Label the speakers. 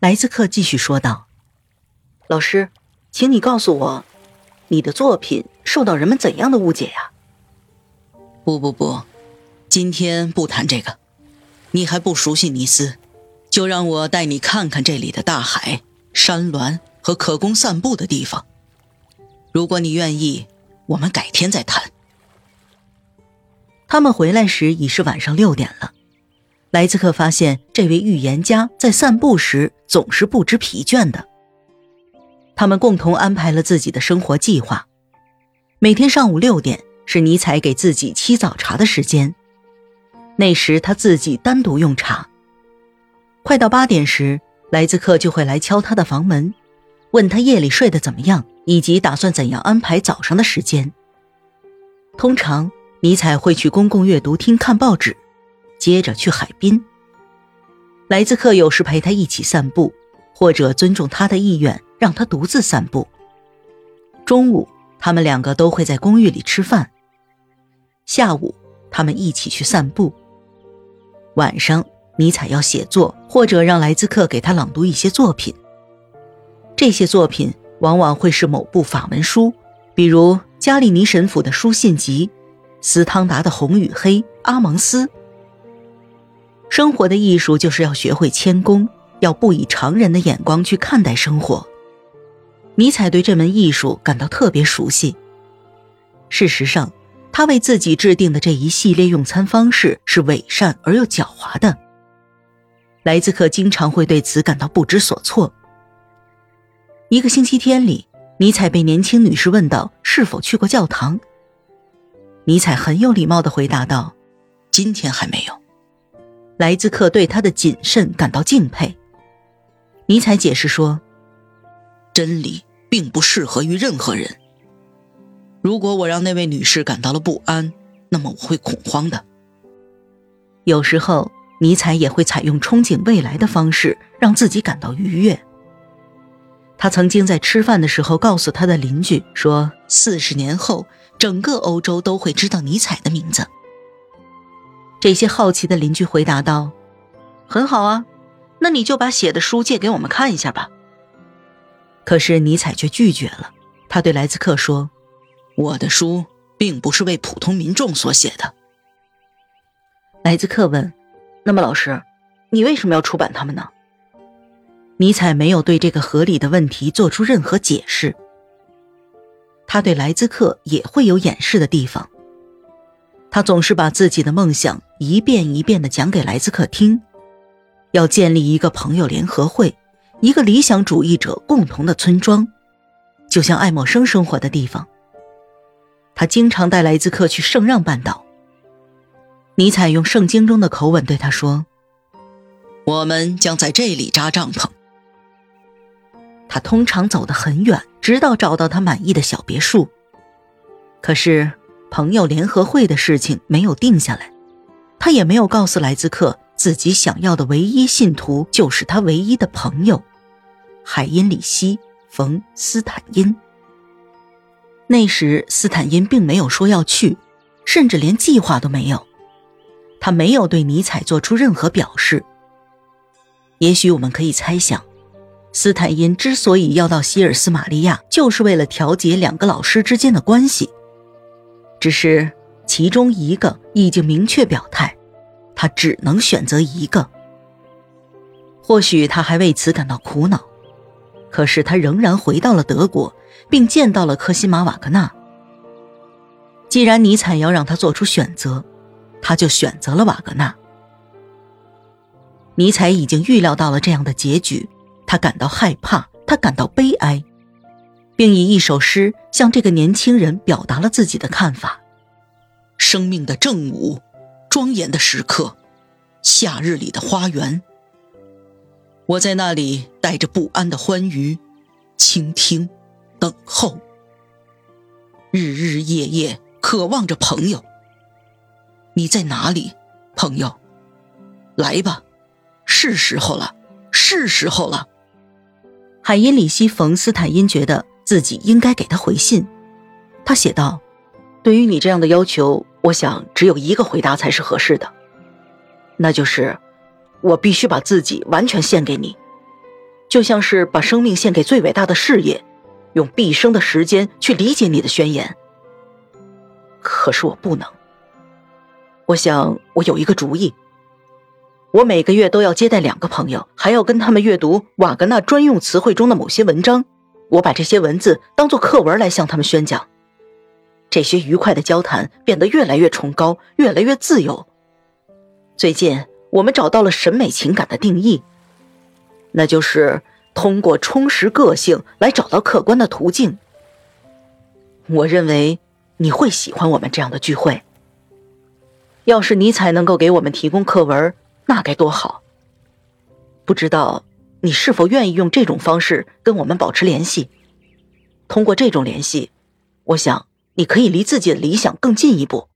Speaker 1: 莱兹克继续说道：“老师，请你告诉我，你的作品受到人们怎样的误解呀？”
Speaker 2: 不不不，今天不谈这个。你还不熟悉尼斯，就让我带你看看这里的大海、山峦和可供散步的地方。如果你愿意，我们改天再谈。
Speaker 1: 他们回来时已是晚上六点了。莱兹克发现这位预言家在散步时总是不知疲倦的。他们共同安排了自己的生活计划。每天上午六点是尼采给自己沏早茶的时间，那时他自己单独用茶。快到八点时，莱兹克就会来敲他的房门，问他夜里睡得怎么样，以及打算怎样安排早上的时间。通常，尼采会去公共阅读厅看报纸。接着去海滨。莱兹克有时陪他一起散步，或者尊重他的意愿，让他独自散步。中午，他们两个都会在公寓里吃饭。下午，他们一起去散步。晚上，尼采要写作，或者让莱兹克给他朗读一些作品。这些作品往往会是某部法文书，比如加利尼神父的书信集、斯汤达的《红与黑》、阿蒙斯。生活的艺术就是要学会谦恭，要不以常人的眼光去看待生活。尼采对这门艺术感到特别熟悉。事实上，他为自己制定的这一系列用餐方式是伪善而又狡猾的。莱兹克经常会对此感到不知所措。一个星期天里，尼采被年轻女士问到是否去过教堂。尼采很有礼貌地回答道：“
Speaker 2: 今天还没有。”
Speaker 1: 莱兹克对他的谨慎感到敬佩。尼采解释说：“
Speaker 2: 真理并不适合于任何人。如果我让那位女士感到了不安，那么我会恐慌的。
Speaker 1: 有时候，尼采也会采用憧憬未来的方式，让自己感到愉悦。他曾经在吃饭的时候告诉他的邻居说：‘
Speaker 2: 四十年后，整个欧洲都会知道尼采的名字。’”
Speaker 1: 这些好奇的邻居回答道：“很好啊，那你就把写的书借给我们看一下吧。”可是尼采却拒绝了。他对莱兹克说：“
Speaker 2: 我的书并不是为普通民众所写的。”
Speaker 1: 莱兹克问：“那么，老师，你为什么要出版它们呢？”尼采没有对这个合理的问题做出任何解释。他对莱兹克也会有掩饰的地方。他总是把自己的梦想一遍一遍地讲给莱兹克听，要建立一个朋友联合会，一个理想主义者共同的村庄，就像爱默生生活的地方。他经常带莱兹克去圣让半岛。尼采用圣经中的口吻对他说：“
Speaker 2: 我们将在这里扎帐篷。”
Speaker 1: 他通常走得很远，直到找到他满意的小别墅。可是。朋友联合会的事情没有定下来，他也没有告诉莱兹克自己想要的唯一信徒就是他唯一的朋友海因里希·冯·斯坦因。那时斯坦因并没有说要去，甚至连计划都没有。他没有对尼采做出任何表示。也许我们可以猜想，斯坦因之所以要到希尔斯玛利亚，就是为了调节两个老师之间的关系。只是其中一个已经明确表态，他只能选择一个。或许他还为此感到苦恼，可是他仍然回到了德国，并见到了科西玛·瓦格纳。既然尼采要让他做出选择，他就选择了瓦格纳。尼采已经预料到了这样的结局，他感到害怕，他感到悲哀。并以一首诗向这个年轻人表达了自己的看法：
Speaker 2: 生命的正午，庄严的时刻，夏日里的花园。我在那里带着不安的欢愉，倾听，等候，日日夜夜渴望着朋友。你在哪里，朋友？来吧，是时候了，是时候了。
Speaker 1: 海因里希·冯·斯坦因觉得。自己应该给他回信，他写道：“对于你这样的要求，我想只有一个回答才是合适的，那就是我必须把自己完全献给你。就像是把生命献给最伟大的事业，用毕生的时间去理解你的宣言。可是我不能。我想，我有一个主意。我每个月都要接待两个朋友，还要跟他们阅读瓦格纳专用词汇中的某些文章。我把这些文字当做课文来向他们宣讲。这些愉快的交谈变得越来越崇高，越来越自由。最近，我们找到了审美情感的定义，那就是通过充实个性来找到客观的途径。我认为你会喜欢我们这样的聚会。要是尼采能够给我们提供课文。那该多好！不知道你是否愿意用这种方式跟我们保持联系？通过这种联系，我想你可以离自己的理想更进一步。